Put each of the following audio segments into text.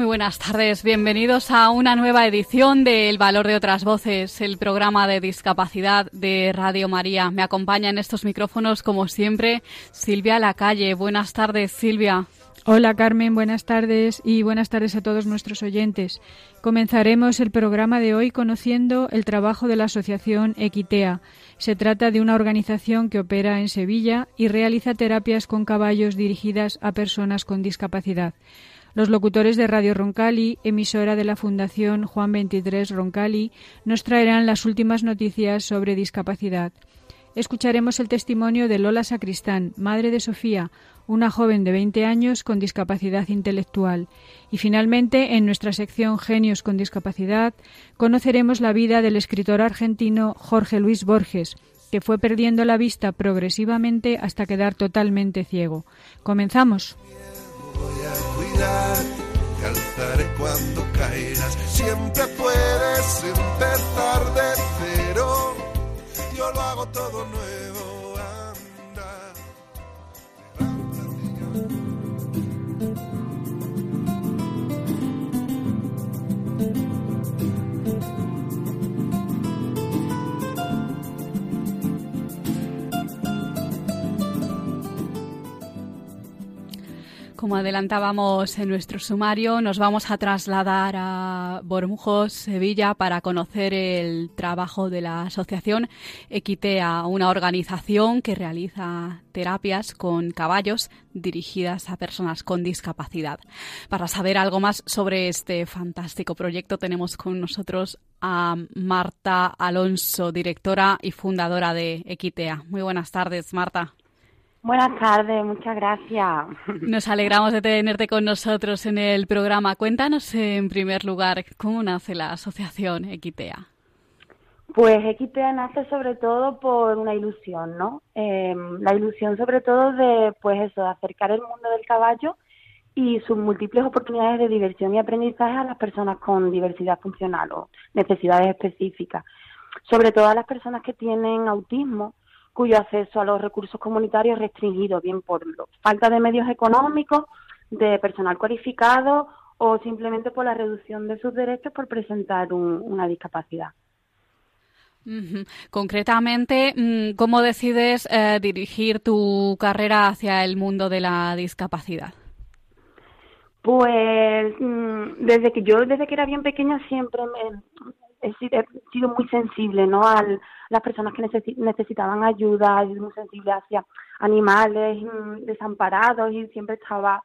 Muy buenas tardes, bienvenidos a una nueva edición de El Valor de otras Voces, el programa de discapacidad de Radio María. Me acompaña en estos micrófonos, como siempre, Silvia Lacalle. Buenas tardes, Silvia. Hola Carmen, buenas tardes y buenas tardes a todos nuestros oyentes. Comenzaremos el programa de hoy conociendo el trabajo de la asociación Equitea. Se trata de una organización que opera en Sevilla y realiza terapias con caballos dirigidas a personas con discapacidad. Los locutores de Radio Roncali, emisora de la Fundación Juan 23 Roncali, nos traerán las últimas noticias sobre discapacidad. Escucharemos el testimonio de Lola Sacristán, madre de Sofía, una joven de 20 años con discapacidad intelectual. Y finalmente, en nuestra sección Genios con discapacidad, conoceremos la vida del escritor argentino Jorge Luis Borges, que fue perdiendo la vista progresivamente hasta quedar totalmente ciego. Comenzamos te alzaré cuando caigas. Siempre puedes empezar de cero, yo lo hago todo nuevo. Como adelantábamos en nuestro sumario, nos vamos a trasladar a Bormujos, Sevilla, para conocer el trabajo de la asociación Equitea, una organización que realiza terapias con caballos dirigidas a personas con discapacidad. Para saber algo más sobre este fantástico proyecto, tenemos con nosotros a Marta Alonso, directora y fundadora de Equitea. Muy buenas tardes, Marta. Buenas tardes, muchas gracias. Nos alegramos de tenerte con nosotros en el programa. Cuéntanos en primer lugar cómo nace la asociación Equitea. Pues Equitea nace sobre todo por una ilusión, ¿no? Eh, la ilusión sobre todo de, pues eso, de acercar el mundo del caballo y sus múltiples oportunidades de diversión y aprendizaje a las personas con diversidad funcional o necesidades específicas. Sobre todo a las personas que tienen autismo cuyo acceso a los recursos comunitarios es restringido, bien por falta de medios económicos, de personal cualificado o simplemente por la reducción de sus derechos por presentar una discapacidad. Concretamente, mm, ¿cómo decides eh, dirigir tu carrera hacia el mundo de la discapacidad? Pues mm, desde que yo, desde que era bien pequeña, siempre me, he sido muy sensible ¿no? a las personas que necesitaban ayuda, he sido muy sensible hacia animales mm, desamparados y siempre estaba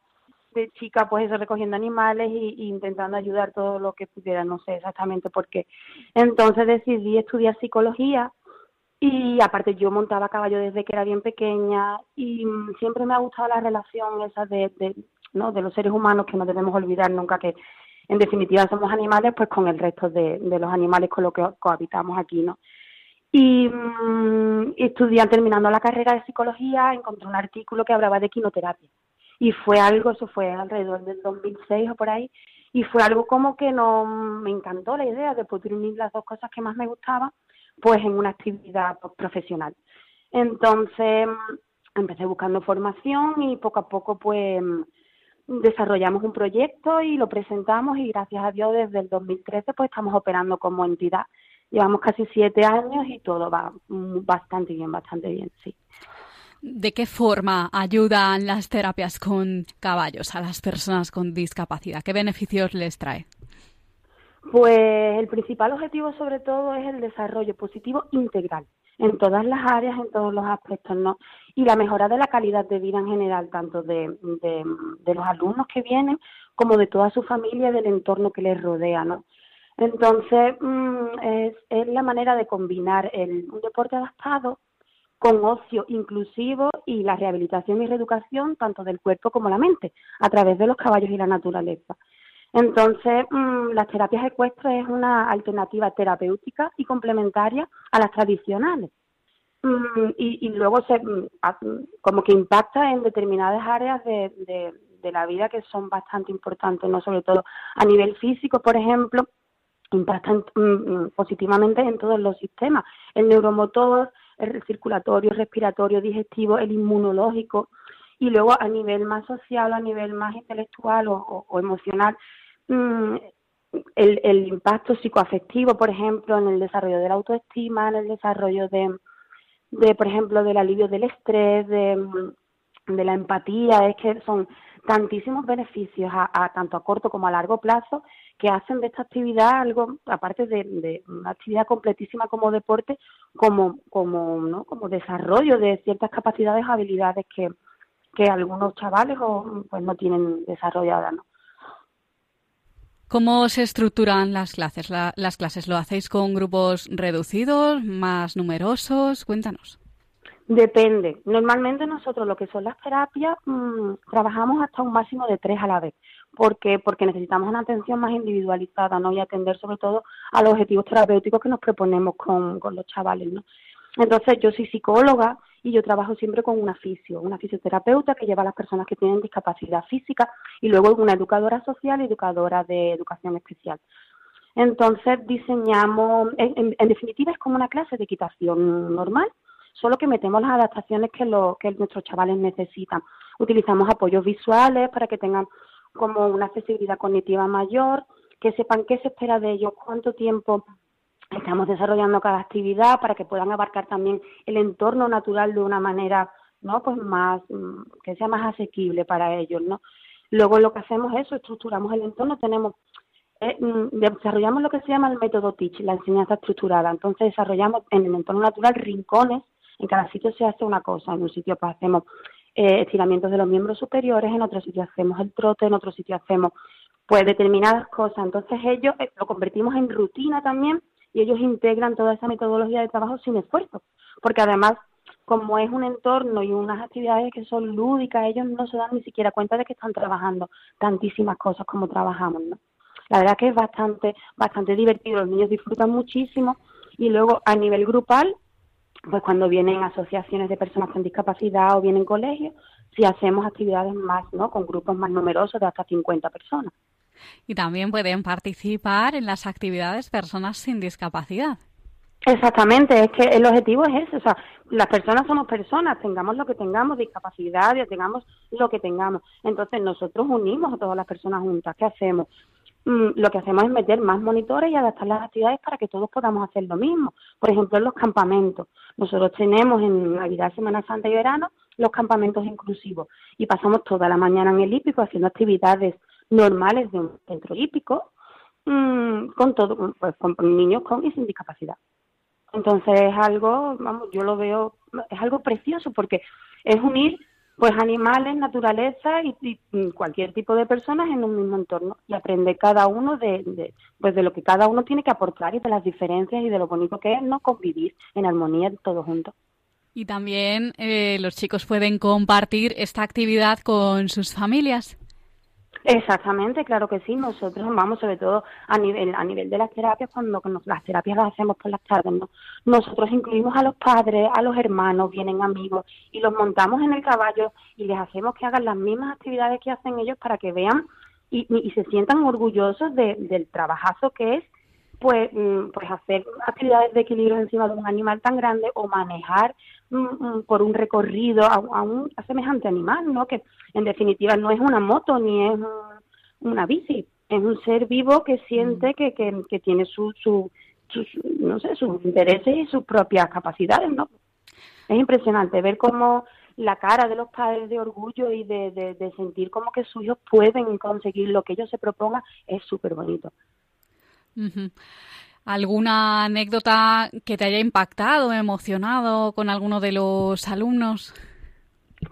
de chica pues eso recogiendo animales y, intentando ayudar todo lo que pudiera, no sé exactamente por qué. Entonces decidí estudiar psicología y aparte yo montaba caballo desde que era bien pequeña y mm, siempre me ha gustado la relación esa de, de, ¿no? de los seres humanos que no debemos olvidar nunca que en definitiva somos animales pues con el resto de, los animales con los que cohabitamos aquí, ¿no? Y mm, estudié, terminando la carrera de psicología, encontré un artículo que hablaba de quinoterapia. Y fue algo, eso fue alrededor del 2006 o por ahí, y fue algo como que no me encantó la idea de poder unir las dos cosas que más me gustaban, pues en una actividad pues, profesional. Entonces mm, empecé buscando formación y poco a poco pues desarrollamos un proyecto y lo presentamos y gracias a Dios desde el 2013 pues estamos operando como entidad. Llevamos casi siete años y todo va bastante bien, bastante bien, sí. ¿De qué forma ayudan las terapias con caballos a las personas con discapacidad? ¿Qué beneficios les trae? Pues el principal objetivo sobre todo es el desarrollo positivo integral en todas las áreas, en todos los aspectos, ¿no? Y la mejora de la calidad de vida en general, tanto de, de, los alumnos que vienen como de toda su familia y del entorno que les rodea, ¿no? Entonces, mm, es, la manera de combinar el, un deporte adaptado con ocio inclusivo y la rehabilitación y reeducación tanto del cuerpo como la mente a través de los caballos y la naturaleza. Entonces, mm, las terapias ecuestres es una alternativa terapéutica y complementaria a las tradicionales. Mm, y, luego se mm, como que impacta en determinadas áreas de, de, la vida que son bastante importantes, no sobre todo a nivel físico, por ejemplo, impactan positivamente en todos los sistemas, el neuromotor, el circulatorio, respiratorio, digestivo, el inmunológico, y luego a nivel más social, a nivel más intelectual o, emocional, mm, el, el, impacto psicoafectivo, por ejemplo, en el desarrollo de la autoestima, en el desarrollo de, de por ejemplo, del alivio del estrés, de, de la empatía, es que son tantísimos beneficios a, tanto a corto como a largo plazo que hacen de esta actividad algo, aparte de, una actividad completísima como deporte, como, como, ¿no? como desarrollo de ciertas capacidades, habilidades que, que algunos chavales o, pues no tienen desarrolladas, ¿no? ¿Cómo se estructuran las clases? ¿Las clases lo hacéis con grupos reducidos, más numerosos? Cuéntanos. Depende. Normalmente nosotros lo que son las terapias mmm, trabajamos hasta un máximo de tres a la vez. ¿Por qué? Porque necesitamos una atención más individualizada, ¿no? Y atender sobre todo a los objetivos terapéuticos que nos proponemos con, con los chavales, ¿no? Entonces yo soy psicóloga y yo trabajo siempre con una fisio, una fisioterapeuta que lleva a las personas que tienen discapacidad física y luego una educadora social y educadora de educación especial. Entonces diseñamos, en, en definitiva es como una clase de equitación normal, solo que metemos las adaptaciones que, lo, que nuestros chavales necesitan. Utilizamos apoyos visuales para que tengan como una accesibilidad cognitiva mayor, que sepan qué se espera de ellos, cuánto tiempo estamos desarrollando cada actividad para que puedan abarcar también el entorno natural de una manera no pues más mm, que sea más asequible para ellos no luego lo que hacemos es eso estructuramos el entorno tenemos eh, mm, desarrollamos lo que se llama el método teach la enseñanza estructurada. Entonces desarrollamos en el entorno natural rincones en cada sitio se hace una cosa, en un sitio pues hacemos eh, estiramientos de los miembros superiores, en otro sitio hacemos el trote, en otro sitio hacemos pues determinadas cosas. Entonces ellos eh, lo convertimos en rutina también y ellos integran toda esa metodología de trabajo sin esfuerzo, porque además como es un entorno y unas actividades que son lúdicas, ellos no se dan ni siquiera cuenta de que están trabajando tantísimas cosas como trabajamos, ¿no? La verdad que es bastante, bastante divertido, los niños disfrutan muchísimo y luego a nivel grupal pues cuando vienen asociaciones de personas con discapacidad o vienen colegios, si hacemos actividades más, ¿no? Con grupos más numerosos de hasta 50 personas. Y también pueden participar en las actividades personas sin discapacidad. Exactamente, es que el objetivo es ese, o sea, las personas somos personas, tengamos lo que tengamos, discapacidad, tengamos lo que tengamos. Entonces nosotros unimos a todas las personas juntas. ¿Qué hacemos? Mm, lo que hacemos es meter más monitores y adaptar las actividades para que todos podamos hacer lo mismo. Por ejemplo, en los campamentos. Nosotros tenemos en Navidad, Semana Santa y verano los campamentos inclusivos y pasamos toda la mañana en el hípico haciendo actividades normales de un centro hípico mm, con todo, pues con niños con y sin discapacidad. Entonces es algo, vamos, yo lo veo, es algo precioso porque es unir pues animales, naturaleza y, cualquier tipo de personas en un mismo entorno y aprender cada uno de, pues de lo que cada uno tiene que aportar y de las diferencias y de lo bonito que es no convivir en armonía todos juntos. Y también eh, los chicos pueden compartir esta actividad con sus familias. Exactamente, claro que sí. Nosotros vamos, sobre todo a nivel a nivel de las terapias, cuando las terapias las hacemos por las tardes, ¿no? nosotros incluimos a los padres, a los hermanos, vienen amigos y los montamos en el caballo y les hacemos que hagan las mismas actividades que hacen ellos para que vean y, y se sientan orgullosos de, del trabajazo que es pues, mm, pues hacer actividades de equilibrio encima de un animal tan grande o manejar mm, mm, por un recorrido a, un semejante animal, ¿no? Que en definitiva no es una moto ni es una bici, es un ser vivo que siente que, que, que tiene su, su, no sé, sus intereses y sus propias capacidades, ¿no? Es impresionante ver cómo la cara de los padres de orgullo y de, de sentir como que sus hijos pueden conseguir lo que ellos se propongan es súper bonito. ¿Alguna anécdota que te haya impactado, emocionado con alguno de los alumnos?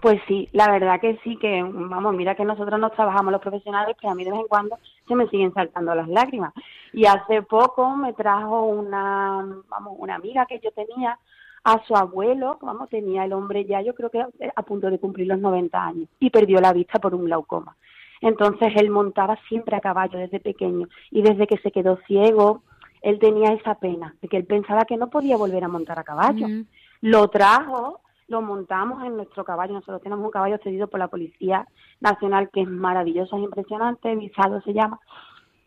Pues sí, la verdad que sí, que vamos, mira que nosotros nos trabajamos los profesionales, pero a mí de vez en cuando se me siguen saltando las lágrimas. Y hace poco me trajo una, vamos, una amiga que yo tenía a su abuelo, vamos, tenía el hombre ya, yo creo que a punto de cumplir los 90 años, y perdió la vista por un glaucoma. Entonces él montaba siempre a caballo desde pequeño, y desde que se quedó ciego, él tenía esa pena, de que él pensaba que no podía volver a montar a caballo. Lo trajo, lo montamos en nuestro caballo, nosotros tenemos un caballo cedido por la Policía Nacional que es maravilloso, es impresionante, Visado se llama,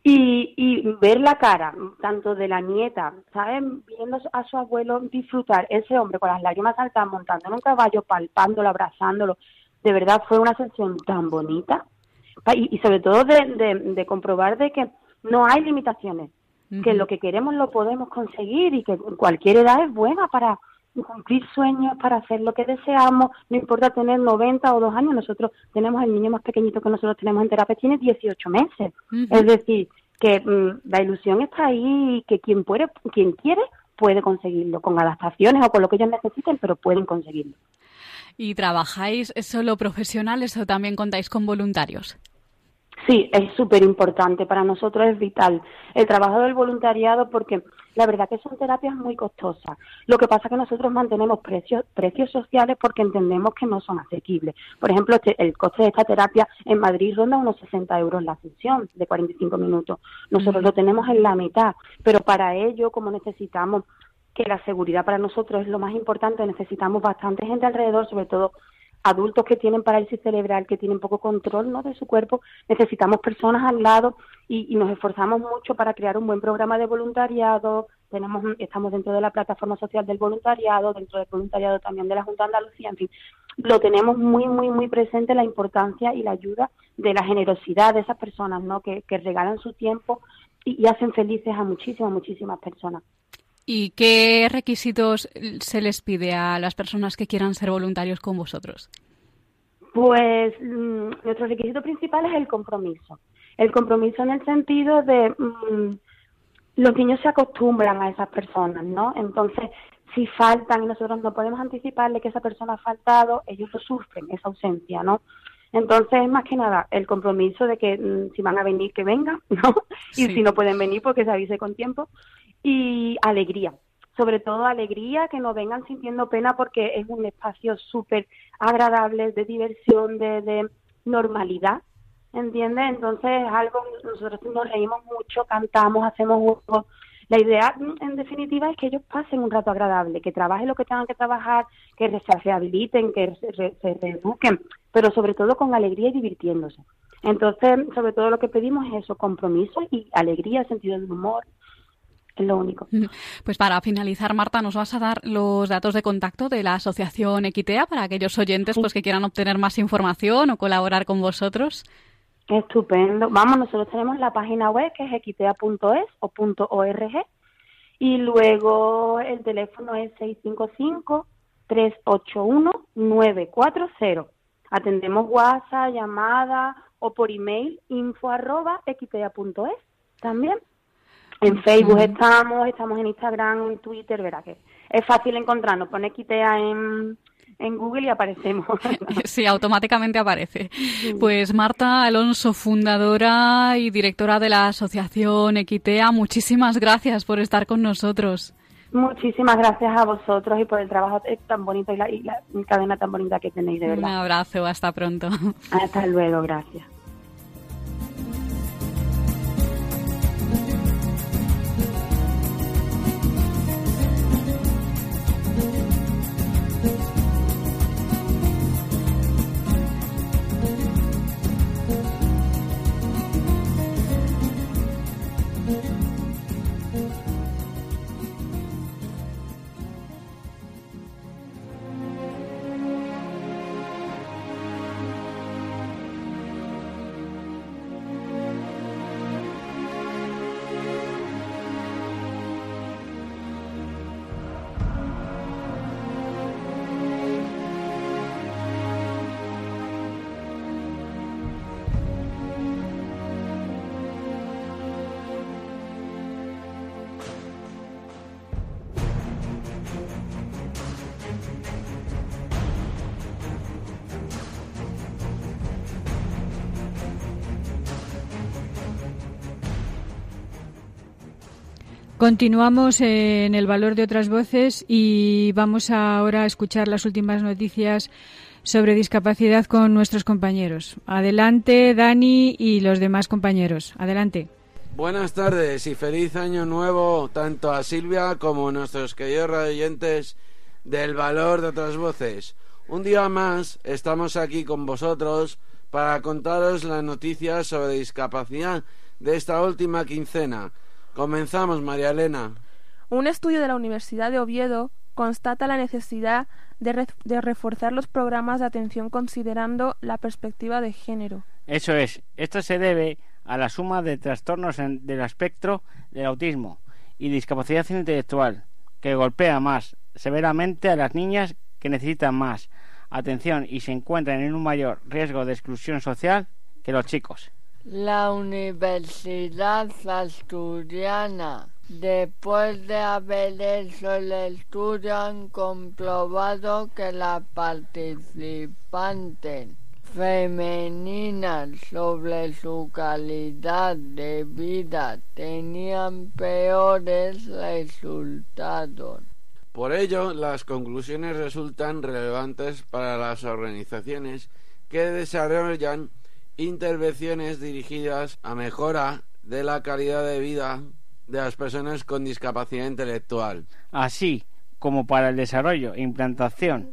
y, y ver la cara tanto de la nieta, ¿saben? Viendo a su abuelo disfrutar, ese hombre con las lágrimas saltas montando en un caballo, palpándolo, abrazándolo, de verdad fue una sensación tan bonita. Y, sobre todo de, de, comprobar de que no hay limitaciones, que lo que queremos lo podemos conseguir y que cualquier edad es buena para cumplir sueños, para hacer lo que deseamos, no importa tener 90 o 2 años, nosotros tenemos el niño más pequeñito que nosotros tenemos en terapia, tiene 18 meses. Es decir, que mm, la ilusión está ahí y que quien, puede, quien quiere puede conseguirlo, con adaptaciones o con lo que ellos necesiten, pero pueden conseguirlo. ¿Y trabajáis solo profesionales o también contáis con voluntarios? Sí, es súper importante. Para nosotros es vital el trabajo del voluntariado porque la verdad que son terapias muy costosas. Lo que pasa es que nosotros mantenemos precios, precios sociales porque entendemos que no son asequibles. Por ejemplo, este, el coste de esta terapia en Madrid ronda unos 60 euros la sesión de 45 minutos. Nosotros lo tenemos en la mitad, pero para ello, como necesitamos que la seguridad para nosotros es lo más importante, necesitamos bastante gente alrededor, sobre todo adultos que tienen parálisis cerebral, que tienen poco control ¿no? de su cuerpo, necesitamos personas al lado y, nos esforzamos mucho para crear un buen programa de voluntariado. Tenemos, estamos dentro de la plataforma social del voluntariado, dentro del voluntariado también de la Junta de Andalucía, en fin, lo tenemos muy, muy, muy presente la importancia y la ayuda de la generosidad de esas personas, ¿no? Que, regalan su tiempo y, y hacen felices a muchísimas, muchísimas personas. ¿Y qué requisitos se les pide a las personas que quieran ser voluntarios con vosotros? Pues mm, nuestro requisito principal es el compromiso. El compromiso en el sentido de mm, los niños se acostumbran a esas personas, ¿no? Entonces, si faltan y nosotros no podemos anticiparle que esa persona ha faltado, ellos lo sufren, esa ausencia, ¿no? Entonces, más que nada, el compromiso de que mm, si van a venir, que vengan, ¿no? Y si no pueden venir, porque se avise con tiempo y alegría, sobre todo alegría, que no vengan sintiendo pena porque es un espacio súper agradable de diversión, de, de normalidad, ¿entiendes? Entonces es algo, nosotros nos reímos mucho, cantamos, hacemos juegos. La idea, en definitiva, es que ellos pasen un rato agradable, que trabajen lo que tengan que trabajar, que se rehabiliten, que se, se reeduquen, pero sobre todo con alegría y divirtiéndose. Entonces, sobre todo lo que pedimos es eso, compromiso y alegría, sentido del humor, es lo único. Pues para finalizar, Marta, nos vas a dar los datos de contacto de la asociación Equitea para aquellos oyentes pues que quieran obtener más información o colaborar con vosotros. Estupendo. Vamos, nosotros tenemos la página web que es equitea.es o .org y luego el teléfono es 655 381 940. Atendemos WhatsApp, llamada o por email info arroba equitea.es también. En Facebook estamos, estamos en Instagram, en Twitter, verá que es fácil encontrarnos. Pone Quitea en, en Google y aparecemos. Sí, automáticamente aparece. Pues Marta Alonso, fundadora y directora de la Asociación Equitea, muchísimas gracias por estar con nosotros. Muchísimas gracias a vosotros y por el trabajo tan bonito y la, y la cadena tan bonita que tenéis, de verdad. Un abrazo, hasta pronto. Hasta luego, gracias. Continuamos en el valor de otras voces y vamos ahora a escuchar las últimas noticias sobre discapacidad con nuestros compañeros. Adelante, Dani y los demás compañeros. Adelante. Buenas tardes y feliz año nuevo tanto a Silvia como a nuestros queridos oyentes del valor de otras voces. Un día más estamos aquí con vosotros para contaros las noticias sobre discapacidad de esta última quincena. Comenzamos, María Elena. Un estudio de la Universidad de Oviedo constata la necesidad de, de, reforzar los programas de atención considerando la perspectiva de género. Eso es. Esto se debe a la suma de trastornos en, del espectro del autismo y discapacidad intelectual, que golpea más severamente a las niñas que necesitan más atención y se encuentran en un mayor riesgo de exclusión social que los chicos. La Universidad Asturiana, después de haber hecho el estudio, han comprobado que las participantes femeninas sobre su calidad de vida tenían peores resultados. Por ello, las conclusiones resultan relevantes para las organizaciones que desarrollan intervenciones dirigidas a mejora de la calidad de vida de las personas con discapacidad intelectual. Así como para el desarrollo e implantación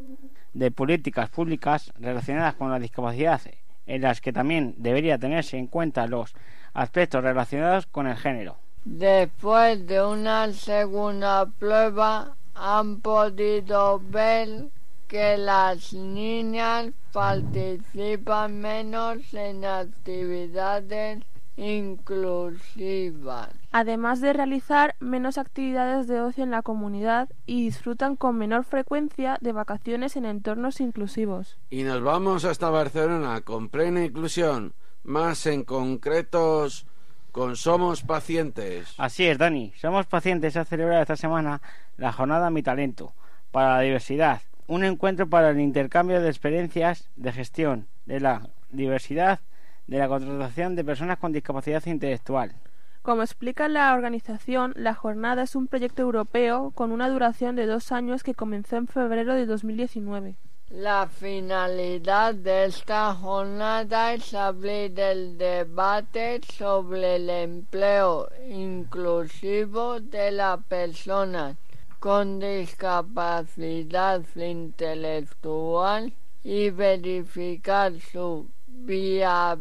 de políticas públicas relacionadas con la discapacidad, en las que también debería tenerse en cuenta los aspectos relacionados con el género. Después de una segunda prueba han podido ver que las niñas participan menos en actividades inclusivas. Además de realizar menos actividades de ocio en la comunidad y disfrutan con menor frecuencia de vacaciones en entornos inclusivos. Y nos vamos hasta Barcelona con plena inclusión, más en concretos con Somos Pacientes. Así es, Dani. Somos Pacientes ha celebrado esta semana la jornada Mi Talento para la diversidad, un encuentro para el intercambio de experiencias de gestión de la diversidad de la contratación de personas con discapacidad intelectual. Como explica la organización, la jornada es un proyecto europeo con una duración de dos años que comenzó en febrero de 2019. La finalidad de esta jornada es abrir el debate sobre el empleo inclusivo de las personas con discapacidad intelectual y verificar su viabilidad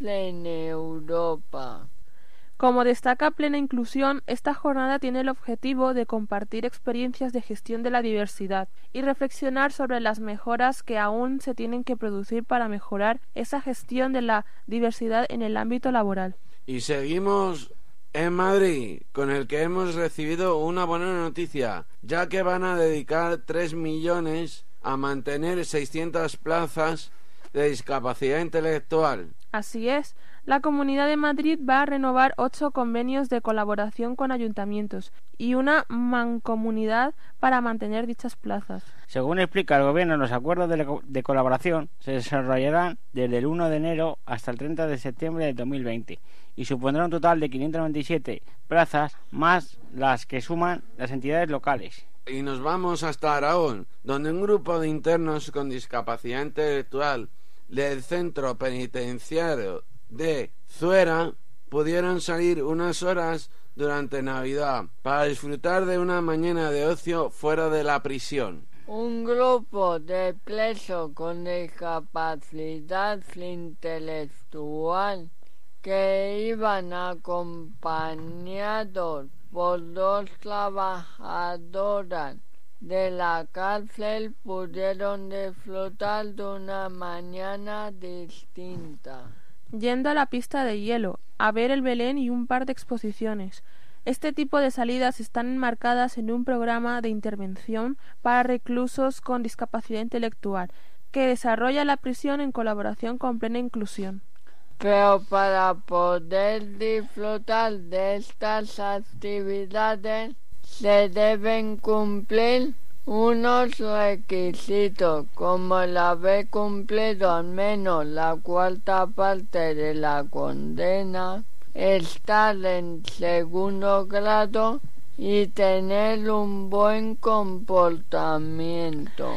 en Europa. Como destaca Plena Inclusión, esta jornada tiene el objetivo de compartir experiencias de gestión de la diversidad y reflexionar sobre las mejoras que aún se tienen que producir para mejorar esa gestión de la diversidad en el ámbito laboral. Y seguimos en Madrid, con el que hemos recibido una buena noticia, ya que van a dedicar 3 millones a mantener 600 plazas de discapacidad intelectual. Así es, la Comunidad de Madrid va a renovar ocho convenios de colaboración con ayuntamientos y una mancomunidad para mantener dichas plazas. Según explica el Gobierno, los acuerdos de, colaboración se desarrollarán desde el 1 de enero hasta el 30 de septiembre de 2020 y supondrá un total de 597 plazas más las que suman las entidades locales. Y nos vamos hasta Aragón, donde un grupo de internos con discapacidad intelectual del centro penitenciario de Zuera pudieron salir unas horas durante Navidad para disfrutar de una mañana de ocio fuera de la prisión. Un grupo de presos con discapacidad intelectual que iban acompañados por dos trabajadoras de la cárcel pudieron disfrutar de una mañana distinta. Yendo a la pista de hielo, a ver el Belén y un par de exposiciones. Este tipo de salidas están enmarcadas en un programa de intervención para reclusos con discapacidad intelectual que desarrolla la prisión en colaboración con Plena Inclusión. Pero para poder disfrutar de estas actividades se deben cumplir unos requisitos como el haber cumplido al menos la cuarta parte de la condena estar en segundo grado y tener un buen comportamiento.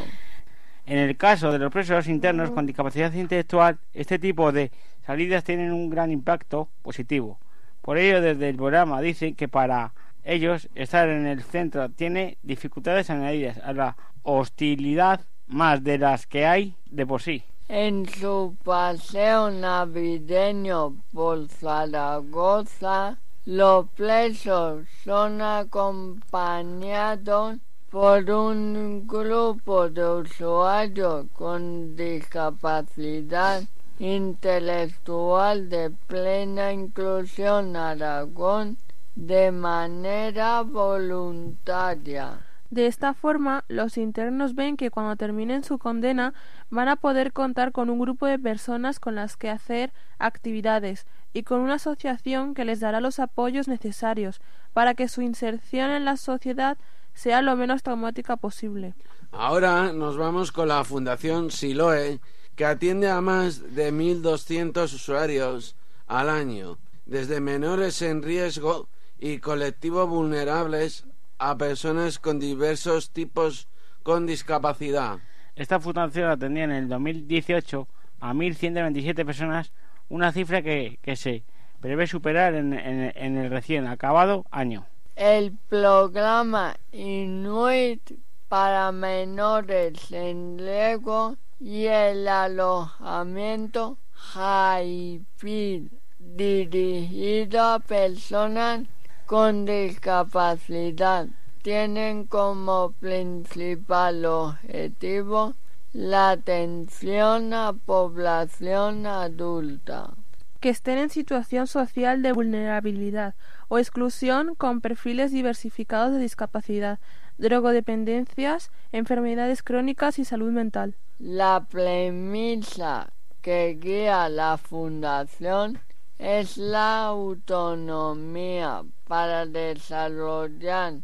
En el caso de los presos internos con discapacidad intelectual, este tipo de salidas tienen un gran impacto positivo. Por ello, desde el programa dicen que para ellos estar en el centro tiene dificultades añadidas a la hostilidad más de las que hay de por sí. En su paseo navideño por Zaragoza, los presos son acompañados por un grupo de usuarios con discapacidad intelectual de plena inclusión Aragón de manera voluntaria. De esta forma, los internos ven que cuando terminen su condena van a poder contar con un grupo de personas con las que hacer actividades y con una asociación que les dará los apoyos necesarios para que su inserción en la sociedad sea lo menos traumática posible. Ahora nos vamos con la Fundación Siloe, que atiende a más de 1.200 usuarios al año, desde menores en riesgo y colectivos vulnerables a personas con diversos tipos con discapacidad. Esta fundación atendía en el 2018 a 1.127 personas, una cifra que, que se prevé superar en, en, el recién acabado año. El programa Inuit para menores en Lego y el alojamiento Jaipil dirigido a personas con discapacidad tienen como principal objetivo la atención a población adulta que estén en situación social de vulnerabilidad o exclusión con perfiles diversificados de discapacidad, drogodependencias, enfermedades crónicas y salud mental. La premisa que guía la fundación es la autonomía para desarrollar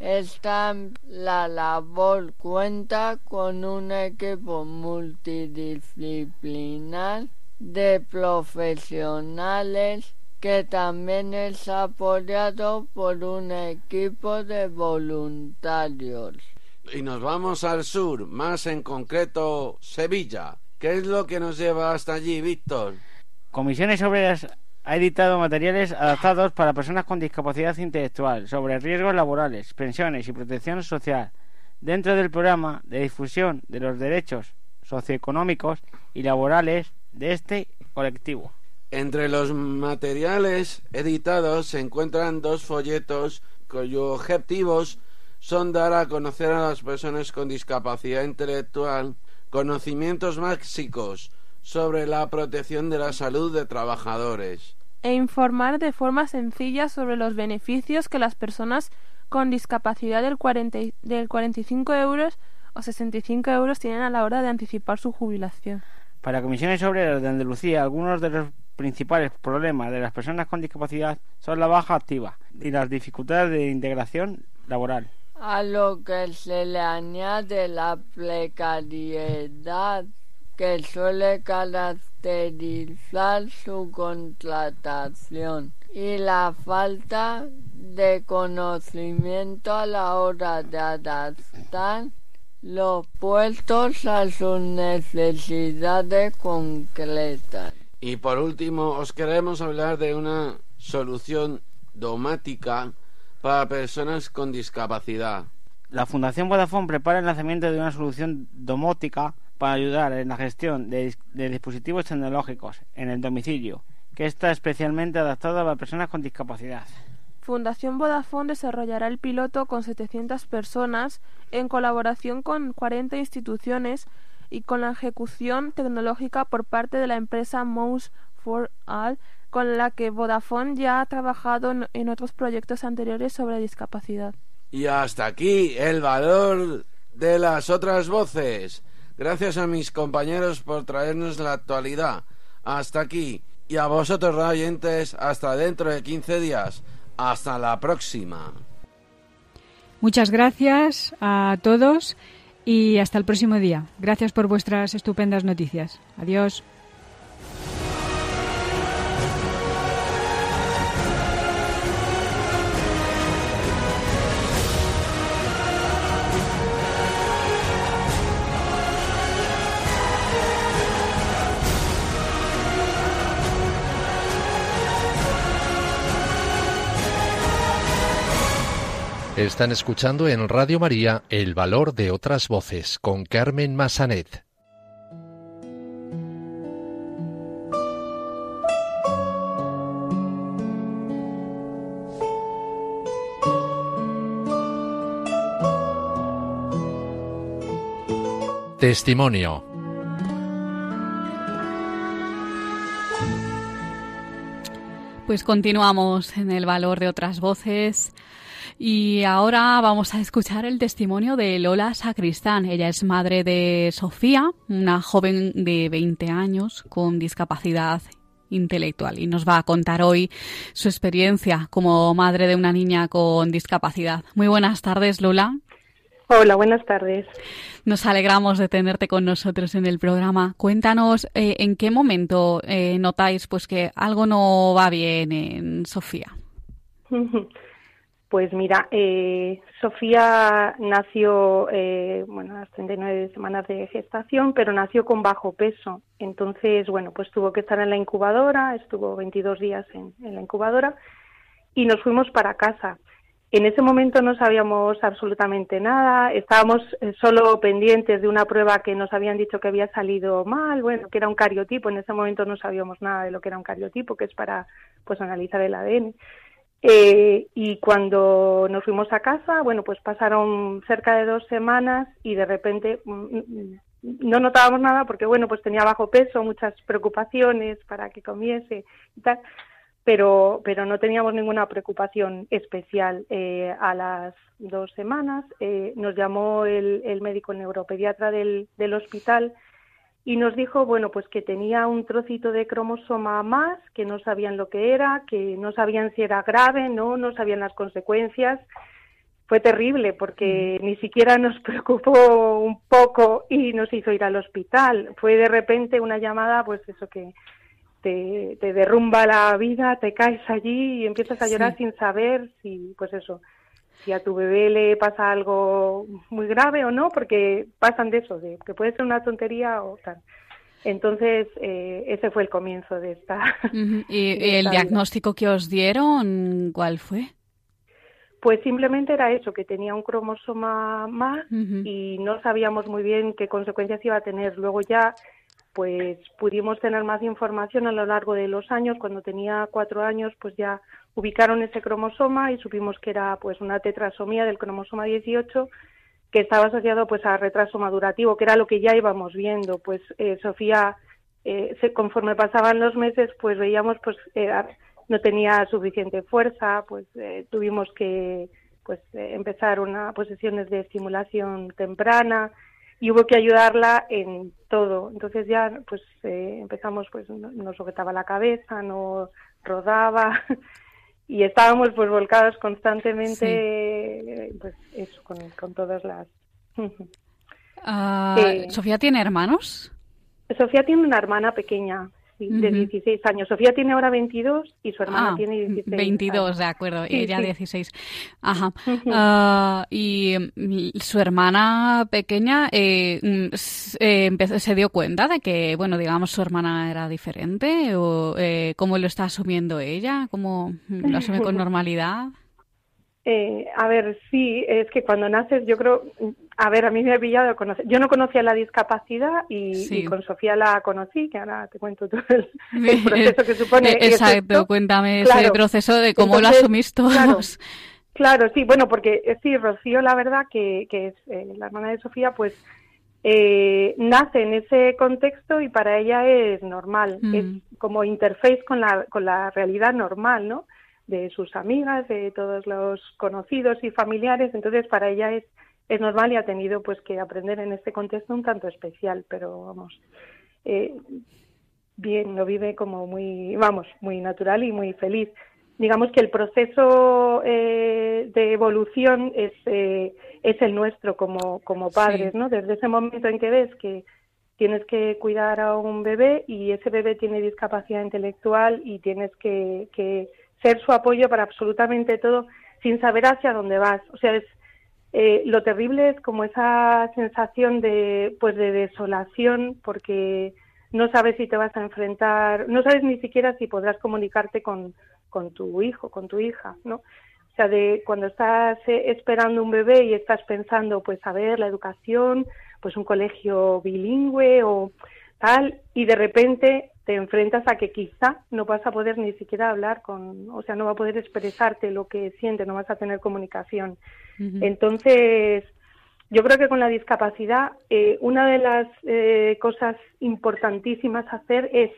esta la labor cuenta con un equipo multidisciplinar de profesionales que también es apoyado por un equipo de voluntarios. Y nos vamos al sur, más en concreto Sevilla. ¿Qué es lo que nos lleva hasta allí, Víctor? Comisiones Obreras ha editado materiales adaptados para personas con discapacidad intelectual sobre riesgos laborales, pensiones y protección social, dentro del programa de difusión de los derechos socioeconómicos y laborales de este colectivo. Entre los materiales editados se encuentran dos folletos cuyos objetivos son dar a conocer a las personas con discapacidad intelectual conocimientos básicos sobre la protección de la salud de trabajadores. E informar de forma sencilla sobre los beneficios que las personas con discapacidad del, 40, del 45 euros o 65 euros tienen a la hora de anticipar su jubilación. Para Comisiones Obreras de Andalucía, algunos de los principales problemas de las personas con discapacidad son la baja activa y las dificultades de integración laboral. A lo que se le añade la precariedad que suele caracterizar su contratación y la falta de conocimiento a la hora de adaptar los puestos a sus necesidades concretas. Y por último, os queremos hablar de una solución domática para personas con discapacidad. La Fundación Vodafone prepara el lanzamiento de una solución domótica para ayudar en la gestión de, dispositivos tecnológicos en el domicilio, que está especialmente adaptada a personas con discapacidad. Fundación Vodafone desarrollará el piloto con 700 personas en colaboración con 40 instituciones y con la ejecución tecnológica por parte de la empresa Mouse for All, con la que Vodafone ya ha trabajado en otros proyectos anteriores sobre discapacidad. Y hasta aquí el valor de las otras voces. Gracias a mis compañeros por traernos la actualidad. Hasta aquí. Y a vosotros, oyentes, hasta dentro de 15 días. Hasta la próxima. Muchas gracias a todos y hasta el próximo día. Gracias por vuestras estupendas noticias. Adiós. Están escuchando en Radio María El Valor de otras Voces con Carmen Massanet. Testimonio. Pues continuamos en el valor de otras voces. Y ahora vamos a escuchar el testimonio de Lola Sacristán. Ella es madre de Sofía, una joven de 20 años con discapacidad intelectual y nos va a contar hoy su experiencia como madre de una niña con discapacidad. Muy buenas tardes, Lola. Hola, buenas tardes. Nos alegramos de tenerte con nosotros en el programa. Cuéntanos eh, en qué momento eh, notáis pues que algo no va bien en Sofía. Pues mira, eh, Sofía nació, eh, bueno, a las 39 semanas de gestación, pero nació con bajo peso. Entonces, bueno, pues tuvo que estar en la incubadora, estuvo 22 días en, la incubadora y nos fuimos para casa. En ese momento no sabíamos absolutamente nada, estábamos eh, solo pendientes de una prueba que nos habían dicho que había salido mal, bueno, que era un cariotipo, en ese momento no sabíamos nada de lo que era un cariotipo, que es para pues analizar el ADN. Eh, y cuando nos fuimos a casa, bueno, pues pasaron cerca de dos semanas y de repente mm, mm, no notábamos nada porque, bueno, pues tenía bajo peso, muchas preocupaciones para que comiese y tal, pero, pero no teníamos ninguna preocupación especial. Eh, a las dos semanas eh, nos llamó el, el médico neuropediatra del, del hospital y nos dijo, bueno, pues que tenía un trocito de cromosoma más, que no sabían lo que era, que no sabían si era grave, no, no sabían las consecuencias. Fue terrible porque ni siquiera nos preocupó un poco y nos hizo ir al hospital. Fue de repente una llamada, pues eso que te, te derrumba la vida, te caes allí y empiezas a llorar sin saber si, pues eso, si a tu bebé le pasa algo muy grave o no, porque pasan de eso, de que puede ser una tontería o tal. Entonces, eh, ese fue el comienzo de esta. ¿Y el diagnóstico que os dieron, cuál fue? Pues simplemente era eso, que tenía un cromosoma más y no sabíamos muy bien qué consecuencias iba a tener. Luego ya, pues pudimos tener más información a lo largo de los años. Cuando tenía cuatro años, pues ya ubicaron ese cromosoma y supimos que era pues una tetrasomía del cromosoma 18 que estaba asociado pues a retraso madurativo, que era lo que ya íbamos viendo. Pues eh, Sofía, eh, se, conforme pasaban los meses, pues veíamos pues eh, no tenía suficiente fuerza, pues eh, tuvimos que pues empezar una pues, sesiones de estimulación temprana y hubo que ayudarla en todo. Entonces ya pues empezamos pues no sujetaba la cabeza, no rodaba, y estábamos pues volcados constantemente pues eso con, con todas las ah, Sofía tiene hermanos Sofía tiene una hermana pequeña de 16 años. Sofía tiene ahora 22 y su hermana ah, tiene 16. 22, de acuerdo, ella 16. Ajá. Ah, y mm, su hermana pequeña eh, mm, eh se dio cuenta de que, bueno, digamos, su hermana era diferente o eh, cómo lo está asumiendo ella, cómo lo asume con normalidad. Eh, a ver, sí, es que cuando naces, yo creo, a ver, a mí me ha pillado conocer. Yo no conocía la discapacidad y, con Sofía la conocí, que ahora te cuento todo el, proceso que supone. Exacto, cuéntame ese proceso de cómo lo asumís todos. Claro, sí, bueno, porque eh, sí, Rocío, la verdad que, que es eh, la hermana de Sofía, pues eh, nace en ese contexto y para ella es normal, es mm. como interface con la, con la realidad normal, ¿no? De sus amigas, de todos los conocidos y familiares, entonces para ella es, es normal y ha tenido pues que aprender en este contexto un tanto especial, pero vamos, eh, bien, lo vive como muy, vamos, muy natural y muy feliz. Digamos que el proceso eh, de evolución es, eh, es el nuestro como, como padres, ¿no? Desde ese momento en que ves que tienes que cuidar a un bebé y ese bebé tiene discapacidad intelectual y tienes que, que ser su apoyo para absolutamente todo sin saber hacia dónde vas. O sea, es, eh, lo terrible es como esa sensación de, pues, de desolación porque no sabes si te vas a enfrentar, no sabes ni siquiera si podrás comunicarte con, con tu hijo, con tu hija, ¿no? O sea, de cuando estás eh, esperando un bebé y estás pensando, pues, a ver, la educación, pues un colegio bilingüe o tal, y de repente te enfrentas a que quizá no vas a poder ni siquiera hablar con, o sea, no va a poder expresarte lo que sientes, no vas a tener comunicación. Entonces, yo creo que con la discapacidad, eh, una de las eh, cosas importantísimas a hacer es,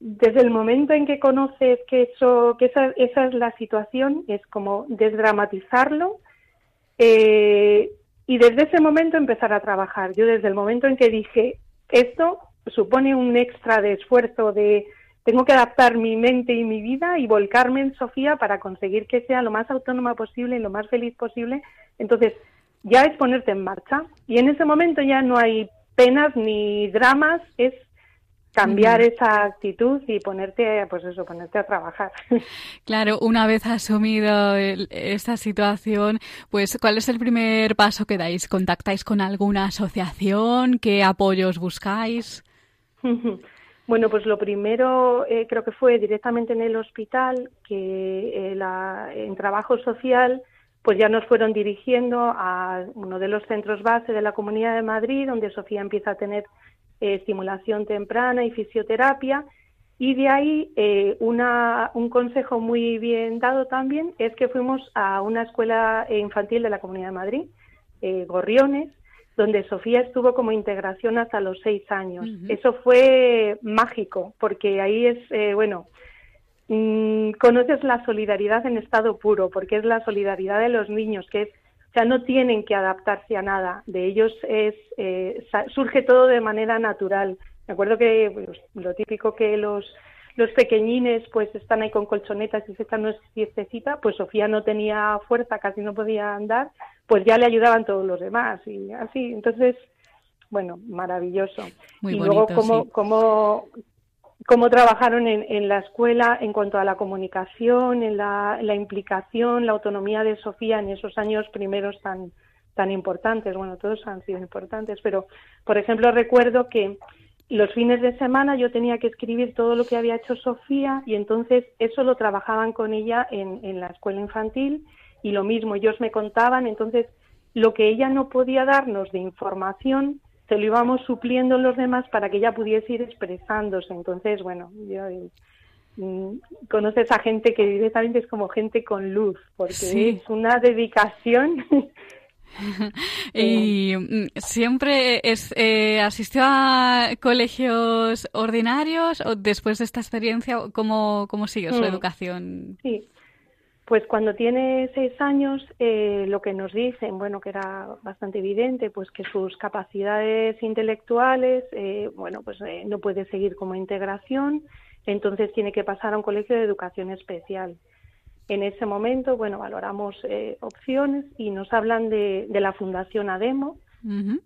desde el momento en que conoces que eso, que esa, esa es la situación, es como desdramatizarlo eh, y desde ese momento empezar a trabajar. Yo desde el momento en que dije esto supone un extra de esfuerzo de tengo que adaptar mi mente y mi vida y volcarme en Sofía para conseguir que sea lo más autónoma posible y lo más feliz posible. Entonces, ya es ponerte en marcha. Y en ese momento ya no hay penas ni dramas, es cambiar esa actitud y ponerte, pues eso, ponerte a trabajar. Claro, una vez asumido esta situación, pues ¿cuál es el primer paso que dais? ¿Contactáis con alguna asociación? ¿Qué apoyos buscáis? Bueno, pues lo primero eh, creo que fue directamente en el hospital, que eh, la, en trabajo social pues ya nos fueron dirigiendo a uno de los centros base de la Comunidad de Madrid, donde Sofía empieza a tener eh, estimulación temprana y fisioterapia. Y de ahí eh, una, un consejo muy bien dado también es que fuimos a una escuela infantil de la Comunidad de Madrid, eh, Gorriones, donde Sofía estuvo como integración hasta los seis años. Eso fue mágico, porque ahí es, bueno, Mm, conoces la solidaridad en estado puro, porque es la solidaridad de los niños, que es, o sea, no tienen que adaptarse a nada, de ellos es, eh, surge todo de manera natural. Me acuerdo que pues, lo típico que los los pequeñines pues están ahí con colchonetas y se echan una siestecita, pues Sofía no tenía fuerza, casi no podía andar, pues ya le ayudaban todos los demás y así, entonces, bueno, maravilloso. Muy y bonito, luego cómo, sí. cómo, cómo trabajaron en, en, la escuela en cuanto a la comunicación, en la, la, implicación, la autonomía de Sofía en esos años primeros tan, tan importantes. Bueno, todos han sido importantes, pero, por ejemplo, recuerdo que los fines de semana yo tenía que escribir todo lo que había hecho Sofía y entonces eso lo trabajaban con ella en, en la escuela infantil y lo mismo, ellos me contaban, entonces lo que ella no podía darnos de información, se lo íbamos supliendo los demás para que ella pudiese ir expresándose. Entonces, bueno, yo mm, conoces a gente que directamente es como gente con luz, porque Sí. es una dedicación. y mm, siempre es, eh, asistió a colegios ordinarios o después de esta experiencia, ¿cómo, cómo sigue su Mm. educación? Sí, pues cuando tiene seis años, eh, lo que nos dicen, bueno, que era bastante evidente, pues que sus capacidades intelectuales, eh, bueno, pues eh, no puede seguir como integración, entonces tiene que pasar a un colegio de educación especial. En ese momento, bueno, valoramos eh, opciones y nos hablan de, de la Fundación ADEMO,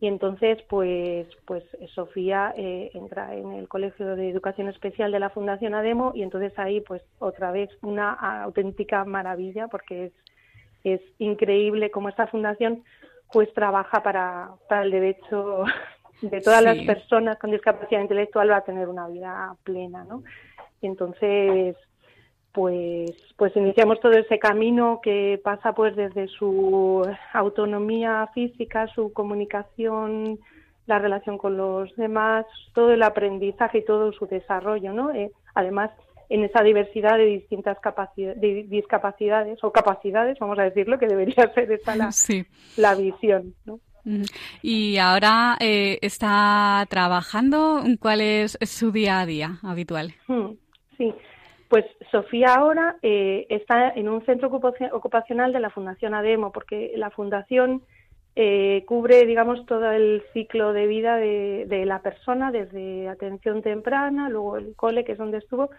y entonces, pues, pues Sofía eh, entra en el Colegio de Educación Especial de la Fundación ADEMO y entonces ahí, pues, otra vez una auténtica maravilla porque es, es increíble cómo esta fundación, pues, trabaja para, para el derecho de todas las personas con discapacidad intelectual a tener una vida plena, ¿no? Y entonces, pues, pues iniciamos todo ese camino que pasa pues desde su autonomía física, su comunicación, la relación con los demás, todo el aprendizaje y todo su desarrollo, ¿no? Eh, además, en esa diversidad de distintas capacidades, de discapacidades o capacidades, vamos a decirlo, que debería ser esa la, Sí. la visión, ¿no? Ujú. Y ahora eh, está trabajando. ¿Cuál es su día a día habitual? Hmm, Sí, pues Sofía ahora eh, está en un centro ocupaci- ocupacional de la Fundación ADEMO, porque la Fundación eh, cubre, digamos, todo el ciclo de vida de, de la persona, desde atención temprana, luego el cole, que es donde estuvo,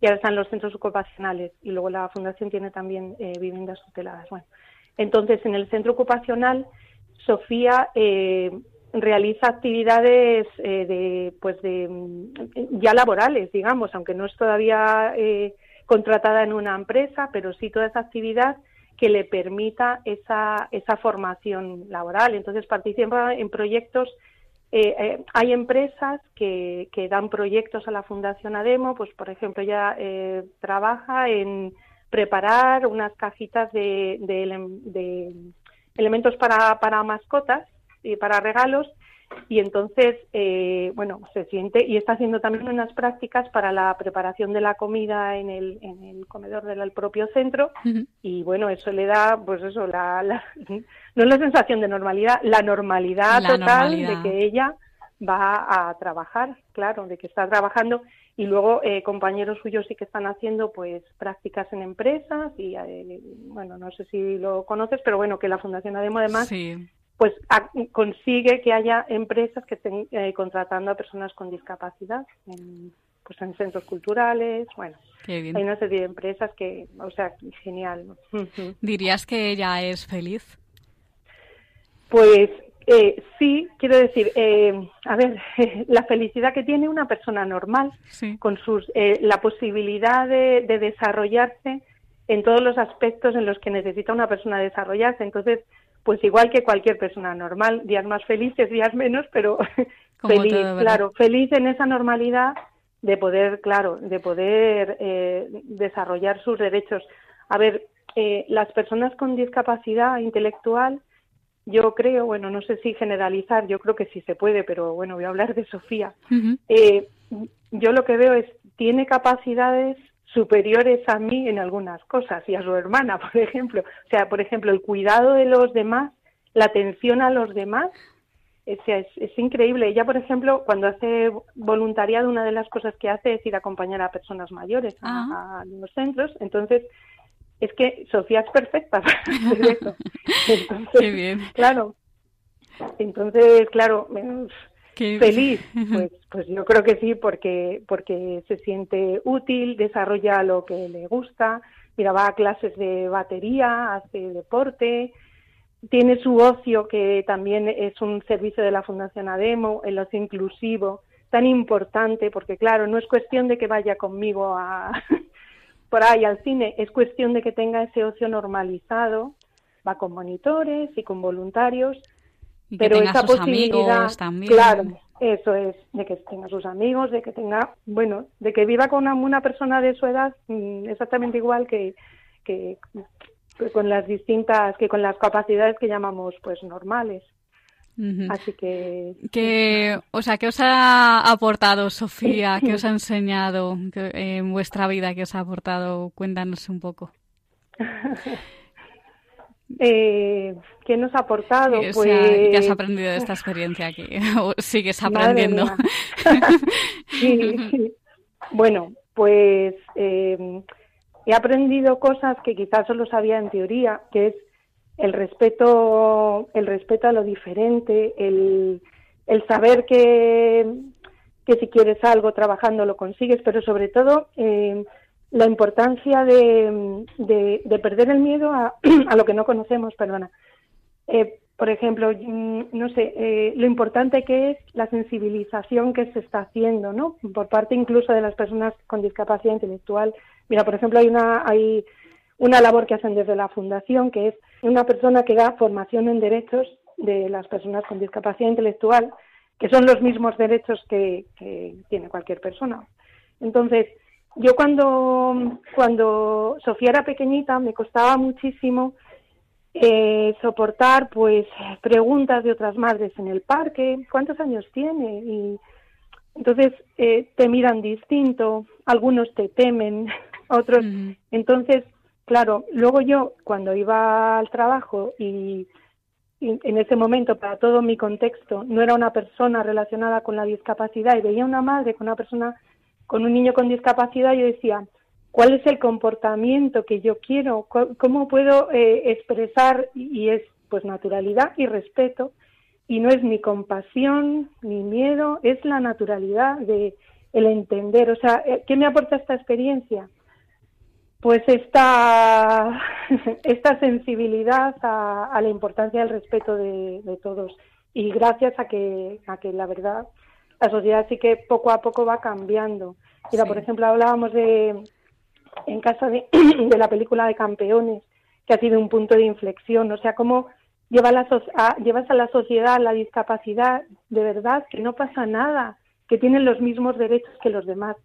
y ahora están los centros ocupacionales. Y luego la Fundación tiene también eh, viviendas tuteladas. Bueno, entonces en el centro ocupacional, Sofía eh, realiza actividades eh, de pues de mm, ya laborales digamos aunque no es todavía eh, contratada en una empresa pero sí toda esa actividad que le permita esa esa formación laboral. Entonces participa en proyectos eh, eh, hay empresas que, que dan proyectos a la Fundación ADEMO, pues por ejemplo ya eh, trabaja en preparar unas cajitas de, de, elementos para, para mascotas y para regalos y entonces, eh, bueno, se siente y está haciendo también unas prácticas para la preparación de la comida en el, en el comedor del propio centro y bueno, eso le da, pues eso, la, la, no es la sensación de normalidad, la normalidad total de que ella va a trabajar, claro, de que está trabajando y luego eh, compañeros suyos sí que están haciendo pues prácticas en empresas y eh, bueno, no sé si lo conoces, pero bueno, que la Fundación Ademo además pues consigue que haya empresas que estén eh, contratando a personas con discapacidad en, pues en centros culturales, bueno, hay una serie de empresas que, o sea, genial. ¿Dirías que ella es feliz? Pues eh, sí, quiero decir, eh, a ver, la felicidad que tiene una persona normal, con sus, eh, la posibilidad de, de, desarrollarse en todos los aspectos en los que necesita una persona desarrollarse. Entonces, pues igual que cualquier persona normal, días más felices, días menos, pero feliz, claro, feliz en esa normalidad de poder, claro, de poder eh, desarrollar sus derechos. A ver, eh, las personas con discapacidad intelectual, yo creo, bueno, no sé si generalizar, yo creo que sí se puede, pero bueno, voy a hablar de Sofía. eh, yo lo que veo es, tiene capacidades superiores a mí en algunas cosas y a su hermana, por ejemplo. O sea, por ejemplo, el cuidado de los demás, la atención a los demás, es, es, increíble. Ella, por ejemplo, cuando hace voluntariado, una de las cosas que hace es ir a acompañar a personas mayores a, los centros. Entonces, es que Sofía es perfecta para hacer eso. Qué bien. Claro. Entonces, claro, feliz. Pues pues yo creo que sí porque porque se siente útil desarrolla lo que le gusta. Mira va a clases de batería hace deporte. Tiene su ocio que también es un servicio de la Fundación Ademo el ocio inclusivo tan importante porque claro no es cuestión de que vaya conmigo a por ahí al cine es cuestión de que tenga ese ocio normalizado va con monitores y con voluntarios pero esa posibilidad, también. claro, eso es, de que tenga sus amigos, de que tenga, bueno, de que viva con una, persona de su edad mm, exactamente igual que, que, con las distintas, que con las capacidades que llamamos pues normales. Así que... que... O sea, ¿qué os ha aportado Sofía? ¿Qué os ha enseñado en vuestra vida? ¿Qué os ha aportado? Cuéntanos un poco. Eh, ¿Qué nos ha aportado? pues... ¿Qué has aprendido de esta experiencia? que sigues aprendiendo? Bueno, pues eh, he aprendido cosas que quizás solo sabía en teoría, que es el respeto, el respeto a lo diferente, el, el saber que, que si quieres algo trabajando lo consigues, pero sobre todo eh, la importancia de, de, perder el miedo a, a, lo que no conocemos, perdona. Eh, por ejemplo, mm, no sé, eh, lo importante que es la sensibilización que se está haciendo, ¿no? Por parte incluso de las personas con discapacidad intelectual. Mira, por ejemplo, hay una, hay una labor que hacen desde la Fundación, que es una persona que da formación en derechos de las personas con discapacidad intelectual, que son los mismos derechos que, que tiene cualquier persona. Entonces, yo cuando, cuando Sofía era pequeñita me costaba muchísimo eh, soportar pues preguntas de otras madres en el parque, ¿cuántos años tiene? Y entonces eh, te miran distinto, algunos te temen, otros. Entonces, claro, luego yo cuando iba al trabajo y, y, en ese momento para todo mi contexto no era una persona relacionada con la discapacidad y veía una madre con una persona con un niño con discapacidad, yo decía, ¿cuál es el comportamiento que yo quiero? ¿Cómo puedo eh, expresar? Y es pues naturalidad y respeto. Y no es ni compasión ni miedo, es la naturalidad de el entender. O sea, eh, ¿qué me aporta esta experiencia? Pues esta, esta sensibilidad a, la importancia del respeto de, de todos. Y gracias a que, a que la verdad la sociedad sí que poco a poco va cambiando. Mira, por ejemplo, hablábamos de, en casa de, de, la película de Campeones, que ha sido un punto de inflexión, o sea, cómo lleva la a, llevas a la sociedad la discapacidad de verdad, que no pasa nada, que tienen los mismos derechos que los demás.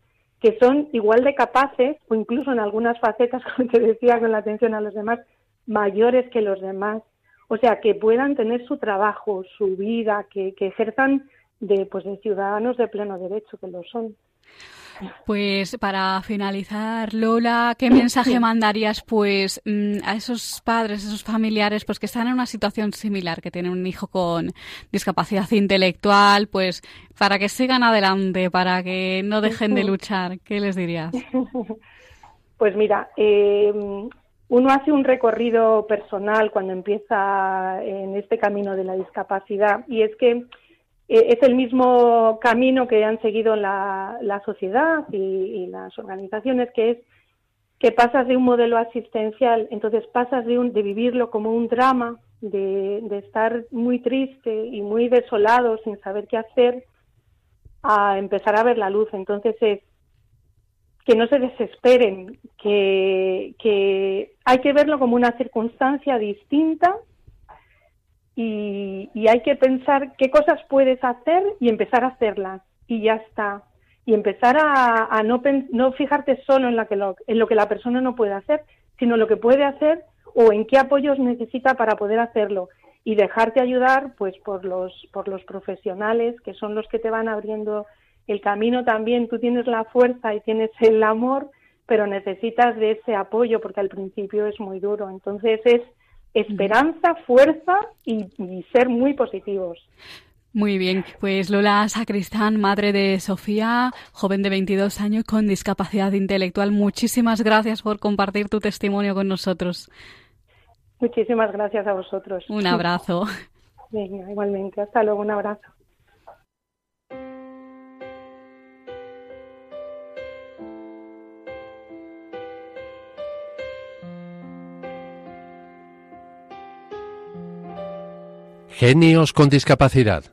que son igual de capaces o incluso en algunas facetas, como te decía, con la atención a los demás, mayores que los demás. O sea, que puedan tener su trabajo, su vida, que, que ejerzan de, pues, de ciudadanos de pleno derecho, que lo son. Pues para finalizar, Lola, ¿qué mensaje mandarías pues mm, a esos padres, esos familiares pues que están en una situación similar, que tienen un hijo con discapacidad intelectual, pues para que sigan adelante, para que no dejen de luchar? ¿Qué les dirías? Pues mira, eh, uno hace un recorrido personal cuando empieza en este camino de la discapacidad y es que es el mismo camino que han seguido la, sociedad y, las organizaciones, que es que pasas de un modelo asistencial, entonces pasas de, un, de vivirlo como un drama, de, estar muy triste y muy desolado sin saber qué hacer, a empezar a ver la luz. Entonces es que no se desesperen, que, que hay que verlo como una circunstancia distinta y, hay que pensar qué cosas puedes hacer y empezar a hacerlas y ya está. Y empezar a, no, no fijarte solo en, la que lo, en lo que la persona no puede hacer, sino lo que puede hacer o en qué apoyos necesita para poder hacerlo. Y dejarte ayudar pues por los por los profesionales que son los que te van abriendo el camino también. Tú tienes la fuerza y tienes el amor pero necesitas de ese apoyo porque al principio es muy duro. Entonces es esperanza, fuerza y, ser muy positivos. Muy bien, pues Lola Sacristán, madre de Sofía, joven de 22 años con discapacidad intelectual, muchísimas gracias por compartir tu testimonio con nosotros. Muchísimas gracias a vosotros. Un abrazo. igualmente. Hasta luego, un abrazo. Genios con discapacidad.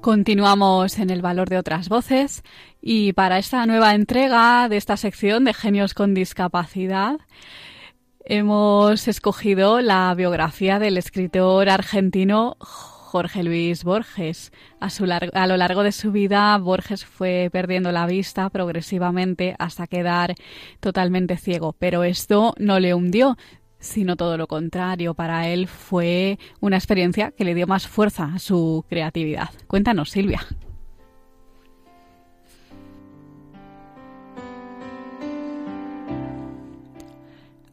Continuamos en el valor de otras voces y para esta nueva entrega de esta sección de Genios con discapacidad hemos escogido la biografía del escritor argentino Jorge Luis Borges. A, a, lo largo de su vida, Borges fue perdiendo la vista progresivamente hasta quedar totalmente ciego, pero esto no le hundió, sino todo lo contrario. Para él fue una experiencia que le dio más fuerza a su creatividad. Cuéntanos, Silvia.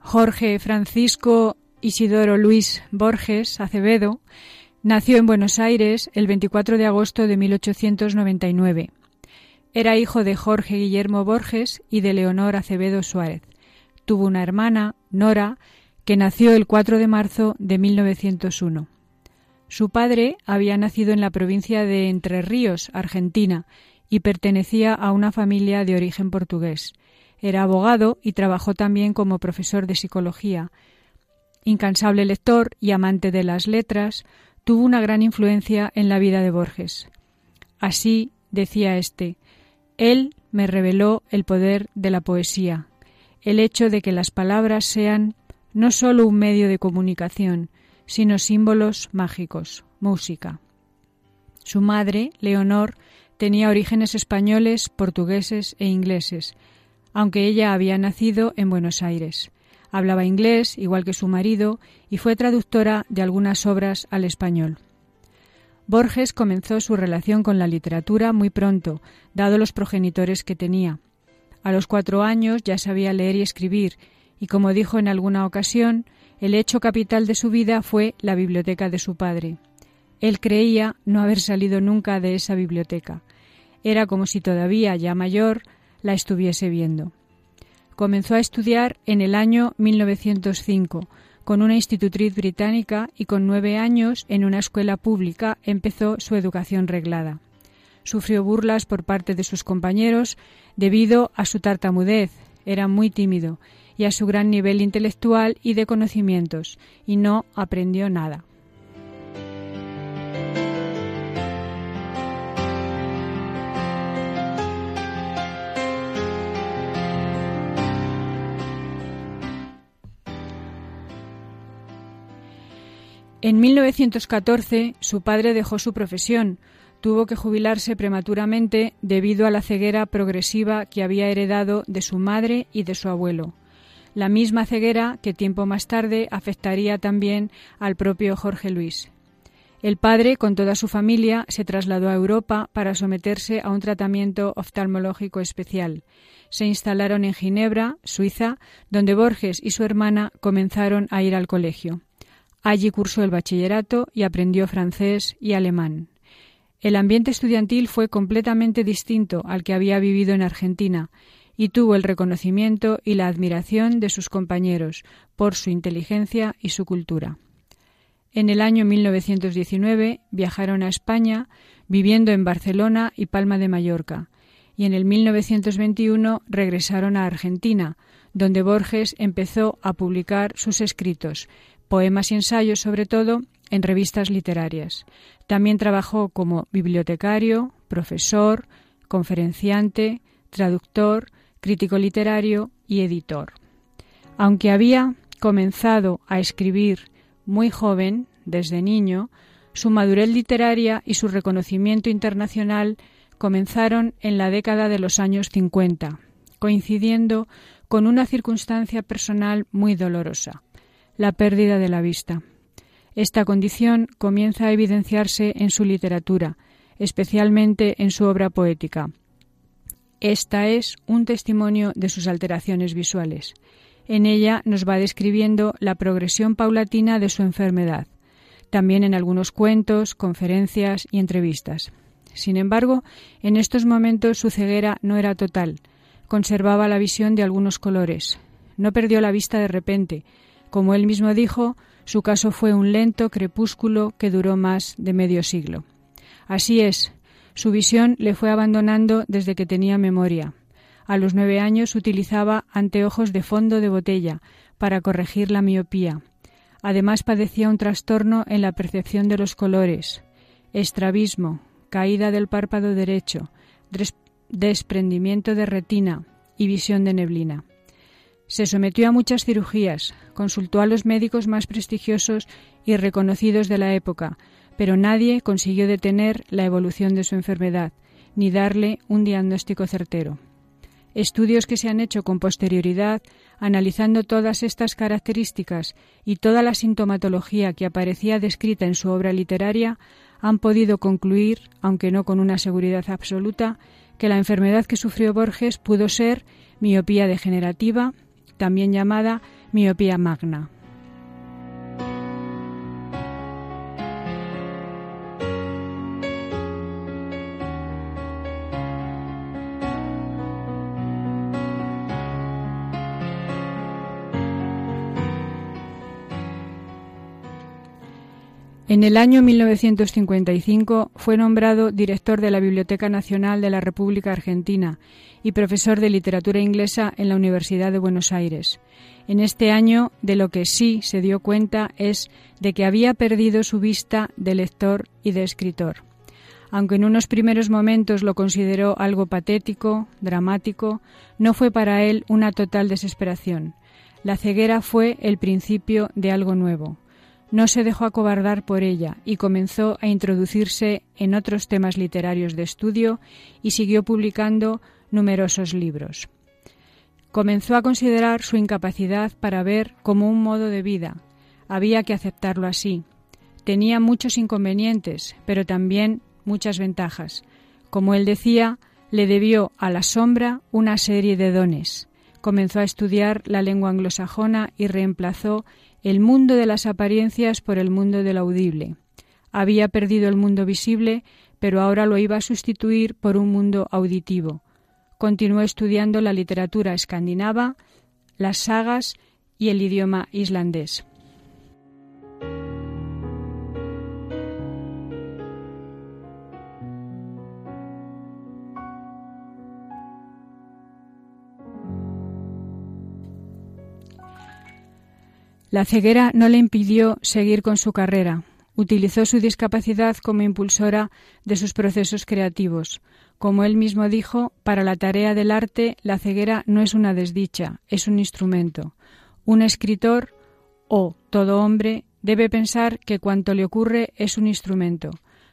Jorge Francisco Isidoro Luis Borges Acevedo Nació en Buenos Aires el 24 de agosto de 1899. Era hijo de Jorge Guillermo Borges y de Leonor Acevedo Suárez. Tuvo una hermana, Nora, que nació el 4 de marzo de 1901. Su padre había nacido en la provincia de Entre Ríos, Argentina, y pertenecía a una familia de origen portugués. Era abogado y trabajó también como profesor de psicología. Incansable lector y amante de las letras, tuvo una gran influencia en la vida de Borges. Así decía éste, él me reveló el poder de la poesía, el hecho de que las palabras sean no sólo un medio de comunicación, sino símbolos mágicos, música. Su madre, Leonor, tenía orígenes españoles, portugueses e ingleses, aunque ella había nacido en Buenos Aires. Hablaba inglés, igual que su marido, y fue traductora de algunas obras al español. Borges comenzó su relación con la literatura muy pronto, dado los progenitores que tenía. A los cuatro años ya sabía leer y escribir, y como dijo en alguna ocasión, el hecho capital de su vida fue la biblioteca de su padre. Él creía no haber salido nunca de esa biblioteca. Era como si todavía, ya mayor, la estuviese viendo. Comenzó a estudiar en el año 1905 con una institutriz británica y con nueve años en una escuela pública empezó su educación reglada. Sufrió burlas por parte de sus compañeros debido a su tartamudez, era muy tímido, y a su gran nivel intelectual y de conocimientos, y no aprendió nada. En 1914 su padre dejó su profesión, tuvo que jubilarse prematuramente debido a la ceguera progresiva que había heredado de su madre y de su abuelo. La misma ceguera que tiempo más tarde afectaría también al propio Jorge Luis. El padre, con toda su familia, se trasladó a Europa para someterse a un tratamiento oftalmológico especial. Se instalaron en Ginebra, Suiza, donde Borges y su hermana comenzaron a ir al colegio. Allí cursó el bachillerato y aprendió francés y alemán. El ambiente estudiantil fue completamente distinto al que había vivido en Argentina y tuvo el reconocimiento y la admiración de sus compañeros por su inteligencia y su cultura. En el año 1919 viajaron a España, viviendo en Barcelona y Palma de Mallorca, y en el 1921 regresaron a Argentina, donde Borges empezó a publicar sus escritos, poemas y ensayos sobre todo, en revistas literarias. También trabajó como bibliotecario, profesor, conferenciante, traductor, crítico literario y editor. Aunque había comenzado a escribir muy joven, desde niño, su madurez literaria y su reconocimiento internacional comenzaron en la década de los años 50, coincidiendo con una circunstancia personal muy dolorosa, la pérdida de la vista. Esta condición comienza a evidenciarse en su literatura, especialmente en su obra poética. Esta es un testimonio de sus alteraciones visuales. En ella nos va describiendo la progresión paulatina de su enfermedad, también en algunos cuentos, conferencias y entrevistas. Sin embargo, en estos momentos su ceguera no era total. Conservaba la visión de algunos colores. No perdió la vista de repente. Como él mismo dijo, su caso fue un lento crepúsculo que duró más de medio siglo. Así es, su visión le fue abandonando desde que tenía memoria. A los nueve años utilizaba anteojos de fondo de botella para corregir la miopía. Además padecía un trastorno en la percepción de los colores, estrabismo, caída del párpado derecho, desprendimiento de retina y visión de neblina. Se sometió a muchas cirugías, consultó a los médicos más prestigiosos y reconocidos de la época, pero nadie consiguió detener la evolución de su enfermedad, ni darle un diagnóstico certero. Estudios que se han hecho con posterioridad, analizando todas estas características y toda la sintomatología que aparecía descrita en su obra literaria, han podido concluir, aunque no con una seguridad absoluta, que la enfermedad que sufrió Borges pudo ser miopía degenerativa, también llamada miopía magna. En el año 1955 fue nombrado director de la Biblioteca Nacional de la República Argentina y profesor de literatura inglesa en la Universidad de Buenos Aires. En este año, de lo que sí se dio cuenta es de que había perdido su vista de lector y de escritor. Aunque en unos primeros momentos lo consideró algo patético, dramático, no fue para él una total desesperación. La ceguera fue el principio de algo nuevo no se dejó acobardar por ella y comenzó a introducirse en otros temas literarios de estudio y siguió publicando numerosos libros. Comenzó a considerar su incapacidad para ver como un modo de vida. Había que aceptarlo así. Tenía muchos inconvenientes, pero también muchas ventajas. Como él decía, le debió a la sombra una serie de dones. Comenzó a estudiar la lengua anglosajona y reemplazó el mundo de las apariencias por el mundo del audible. Había perdido el mundo visible, pero ahora lo iba a sustituir por un mundo auditivo. Continuó estudiando la literatura escandinava, las sagas y el idioma islandés. La ceguera no le impidió seguir con su carrera. Utilizó su discapacidad como impulsora de sus procesos creativos. Como él mismo dijo, para la tarea del arte la ceguera no es una desdicha, es un instrumento. Un escritor, o todo hombre, Debe pensar que cuanto le ocurre es un instrumento.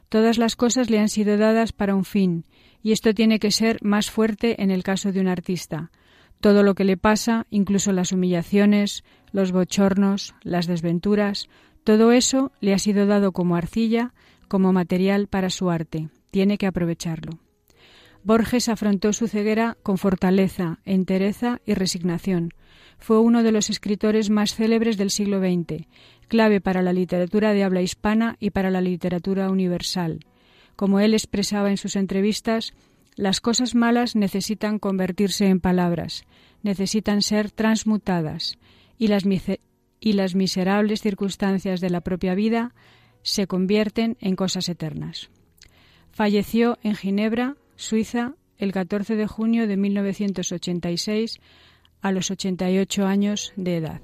Todas las cosas le han sido dadas para un fin, y esto tiene que ser más fuerte en el caso de un artista. Todo lo que le pasa, incluso las humillaciones, los bochornos, las desventuras, todo eso le ha sido dado como arcilla, como material para su arte. Tiene que aprovecharlo. Borges afrontó su ceguera con fortaleza, entereza y resignación. Fue uno de los escritores más célebres del siglo XX, clave para la literatura de habla hispana y para la literatura universal. Como él expresaba en sus entrevistas, las cosas malas necesitan convertirse en palabras, necesitan ser transmutadas, y las, miserables circunstancias de la propia vida se convierten en cosas eternas. Falleció en Ginebra, Suiza, el 14 de junio de 1986 a los 88 años de edad.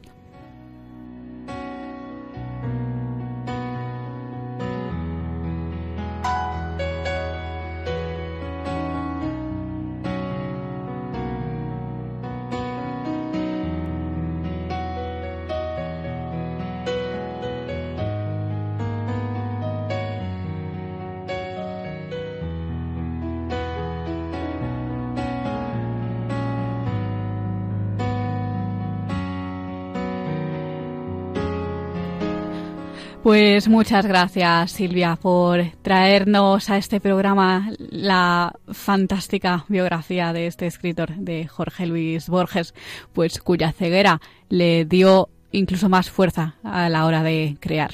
Pues muchas gracias Silvia por traernos a este programa la fantástica biografía de este escritor, de Jorge Luis Borges, pues cuya ceguera le dio incluso más fuerza a la hora de crear.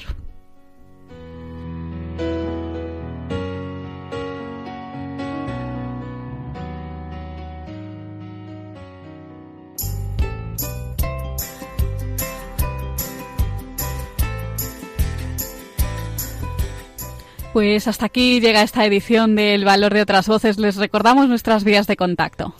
Pues hasta aquí llega esta edición del Valor de otras Voces. Les recordamos nuestras vías de contacto.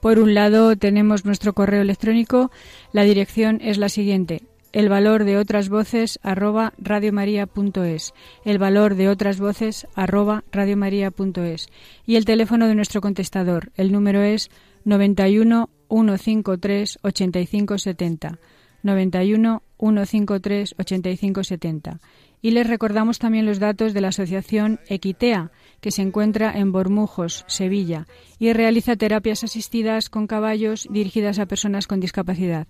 Por un lado tenemos nuestro correo electrónico. La dirección es la siguiente. El valor de otras voces arroba radiomaria.es. El valor de otras voces arroba radiomaria.es. Y el teléfono de nuestro contestador. El número es 91 153 8570. 91 153 8570 y les recordamos también los datos de la Asociación Equitea, que se encuentra en Bormujos, Sevilla, y realiza terapias asistidas con caballos dirigidas a personas con discapacidad.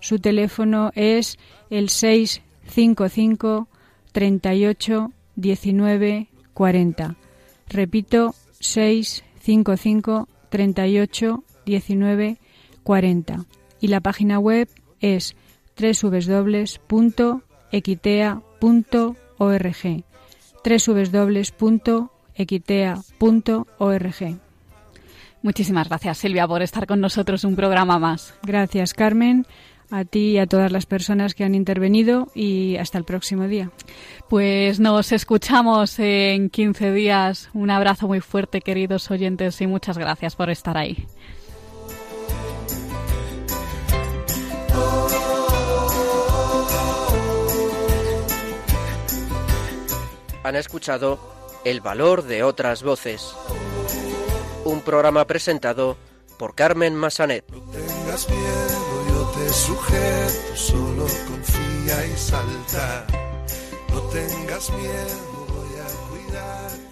Su teléfono es el 655 38 19 40. Repito, 655 38 19 40. Y la página web es www.equitea.com www.equitea.org www.equitea.org Muchísimas gracias Silvia por estar con nosotros un programa más. Gracias Carmen, a ti y a todas las personas que han intervenido y hasta el próximo día. Pues nos escuchamos en 15 días. Un abrazo muy fuerte queridos oyentes y muchas gracias por estar ahí. Han escuchado El valor de otras voces. Un programa presentado por Carmen Massanet. No tengas miedo, yo te sujeto, solo confía y salta. No tengas miedo, voy a cuidar